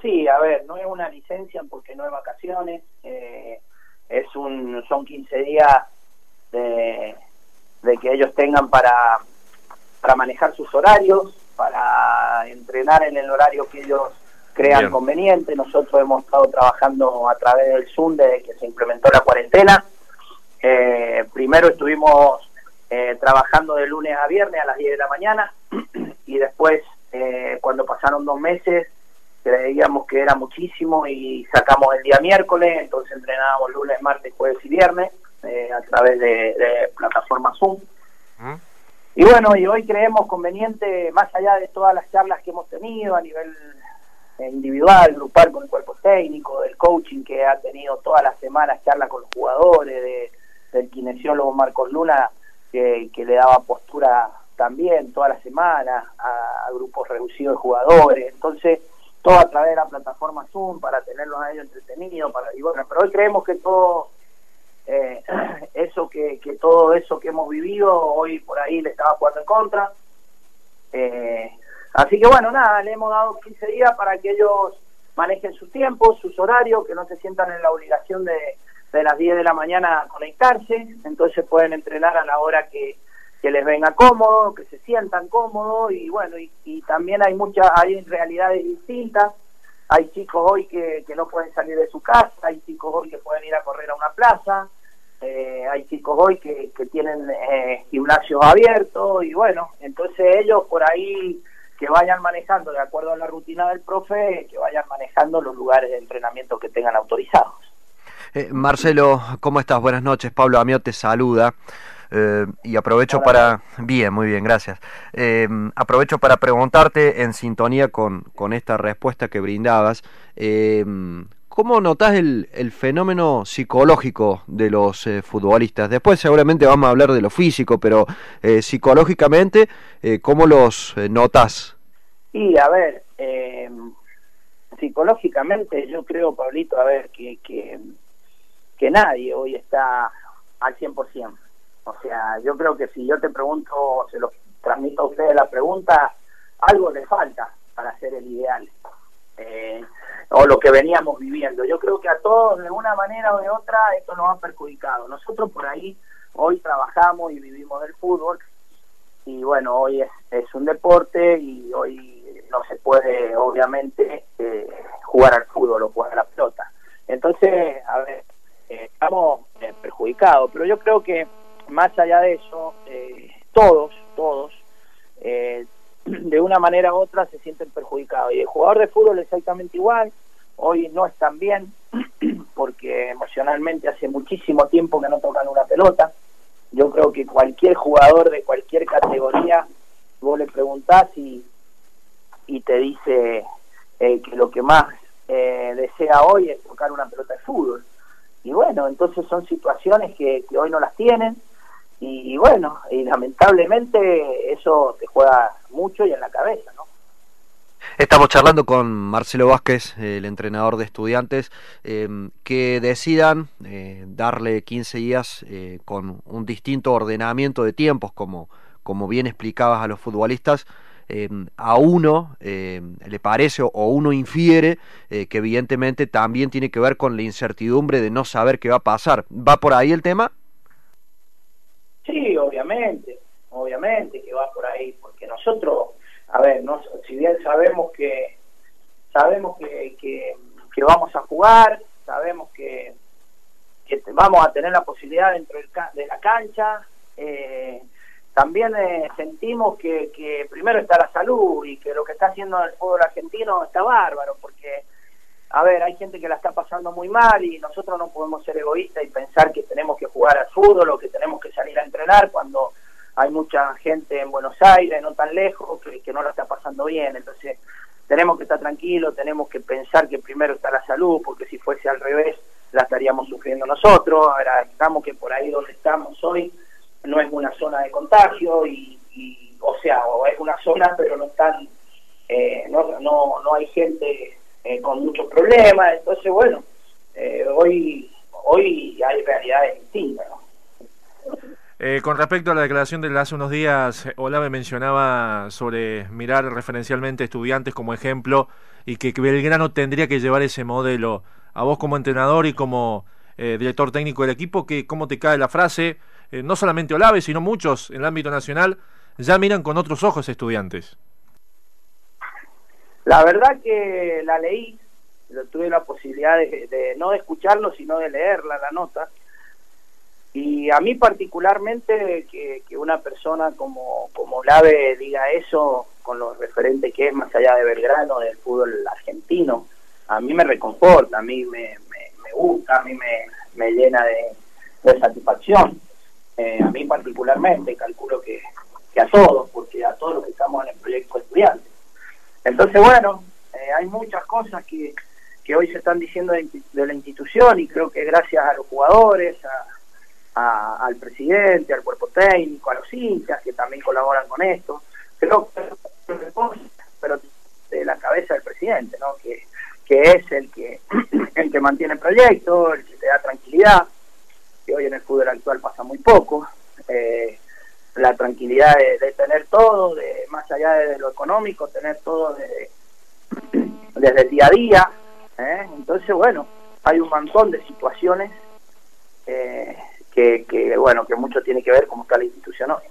Sí, a ver, no es una licencia porque no es vacaciones, eh, es un, son 15 días de, que ellos tengan para, para manejar sus horarios, para entrenar en el horario que ellos crean conveniente. Nosotros hemos estado trabajando a través del Zoom desde que se implementó la cuarentena. Eh, primero estuvimos eh, trabajando de lunes a viernes a las 10 de la mañana y después, eh, cuando pasaron dos meses, creíamos que era muchísimo y sacamos el día miércoles, entonces entrenábamos lunes, martes, jueves y viernes a través de, plataforma Zoom. Y bueno, y hoy creemos conveniente, más allá de todas las charlas que hemos tenido a nivel individual, grupal con el cuerpo técnico, del coaching que ha tenido todas las semanas charlas con los jugadores, de, del kinesiólogo Marcos Luna que, le daba postura también toda la semana a, grupos reducidos de jugadores, entonces todo a través de la plataforma Zoom para tenerlos a ellos entretenidos, para y bueno, pero hoy creemos que todo eh, eso que, que todo eso que hemos vivido hoy por ahí le estaba jugando en contra. Eh, así que bueno, nada, le hemos dado 15 días para que ellos manejen sus tiempos, sus horarios, que no se sientan en la obligación de, de las 10 de la mañana conectarse, entonces pueden entrenar a la hora que, que les venga cómodo, que se sientan cómodos y bueno, y, también hay muchas, hay realidades distintas, hay chicos hoy que, que no pueden salir de su casa, hay chicos hoy que pueden ir a correr a una plaza, eh, hay chicos hoy que, que tienen eh, gimnasios abiertos y bueno, entonces ellos por ahí que vayan manejando de acuerdo a la rutina del profe, que vayan manejando los lugares de entrenamiento que tengan autorizados. Eh, Marcelo, ¿cómo estás? Buenas noches. Pablo Amiot te saluda. Eh, y aprovecho para... Bien, muy bien, gracias. Eh, aprovecho para preguntarte en sintonía con, con esta respuesta que brindabas, ¿cómo notas el, el, fenómeno psicológico de los futbolistas? Después seguramente vamos a hablar de lo físico, pero psicológicamente, ¿cómo los notas? Y a ver, psicológicamente yo creo, Pablito, a ver, que, que que nadie hoy está al 100%. O sea, yo creo que si yo te pregunto, se lo transmito a ustedes la pregunta, algo le falta para ser el ideal. Eh, o lo que veníamos viviendo. Yo creo que a todos, de una manera o de otra, esto nos ha perjudicado. Nosotros por ahí hoy trabajamos y vivimos del fútbol y bueno, hoy es, es un deporte y hoy no se puede obviamente eh, jugar al fútbol o jugar a la pelota. Entonces, a ver, eh, estamos eh, perjudicados. Pero yo creo que más allá de eso, eh, todos, todos, de una manera u otra se sienten perjudicados. Y el jugador de fútbol exactamente igual. Hoy no están bien porque emocionalmente hace muchísimo tiempo que no tocan una pelota. Yo creo que cualquier jugador de cualquier categoría, vos le preguntás y, y te dice que lo que más desea hoy es tocar una pelota de fútbol y bueno, entonces son situaciones que, hoy no las tienen y, bueno, y lamentablemente eso te juega mucho y en la cabeza, ¿no? Estamos charlando con Marcelo Vázquez, el entrenador de estudiantes, em, que decidan eh, darle 15 días eh, con un distinto ordenamiento de tiempos, como, como bien explicabas a los futbolistas, Em, a uno em, le parece o uno infiere eh, que evidentemente también tiene que ver con la incertidumbre de no saber qué va a pasar. ¿Va por ahí el tema? Obviamente, obviamente que va por ahí, porque nosotros, a ver, no, si bien sabemos que sabemos que, que, vamos a jugar, sabemos que, que vamos a tener la posibilidad dentro de la cancha, eh, también eh, sentimos que, que, primero está la salud y que lo que está haciendo el fútbol argentino está bárbaro, porque, a ver, hay gente que la está pasando muy mal y nosotros no podemos ser egoístas y pensar que tenemos que jugar al fútbol o que tenemos que salir a entrenar cuando hay mucha gente en Buenos Aires, no tan lejos, que, no la está pasando bien. Entonces, tenemos que estar tranquilos, tenemos que pensar que primero está la salud, porque si fuese al revés, la estaríamos sufriendo nosotros. Ahora, estamos que por ahí donde estamos hoy, no es una zona de contagio y, o sea, o es una zona pero no están, eh, no, no, no hay gente eh, con muchos problemas, entonces bueno, eh, hoy, hoy hay realidades distintas. Eh, con respecto a la declaración de hace unos días, Olave mencionaba sobre mirar referencialmente estudiantes como ejemplo y que Belgrano tendría que llevar ese modelo. A vos como entrenador y como eh, director técnico del equipo, que, ¿cómo te cae la frase? Eh, no solamente Olave, sino muchos en el ámbito nacional ya miran con otros ojos estudiantes. La verdad que la leí, tuve la posibilidad de, de no de escucharlo, sino de leerla, la nota y a mí particularmente que, una persona como, como Lave diga eso con lo referente que es más allá de Belgrano, del fútbol argentino, a mí me reconforta, a mí me, me, gusta, a mí me, me llena de, satisfacción. Eh, a mí particularmente, calculo que, que, a todos, porque a todos los que estamos en el proyecto estudiante. Entonces, bueno, eh, hay muchas cosas que, que hoy se están diciendo de, la institución y creo que gracias a los jugadores, a, al presidente, al cuerpo técnico, a los hinchas que también colaboran con esto. Creo que pero de la cabeza del presidente, ¿no? Que, que es el que el que mantiene el proyecto, el que te da tranquilidad, que hoy en el fútbol actual pasa muy poco. Eh, la tranquilidad de, tener todo, de más allá de lo económico, tener todo desde el día a día. ¿eh? Entonces, bueno, hay un montón de situaciones eh, que, bueno, que mucho tiene que ver cómo está la institución hoy.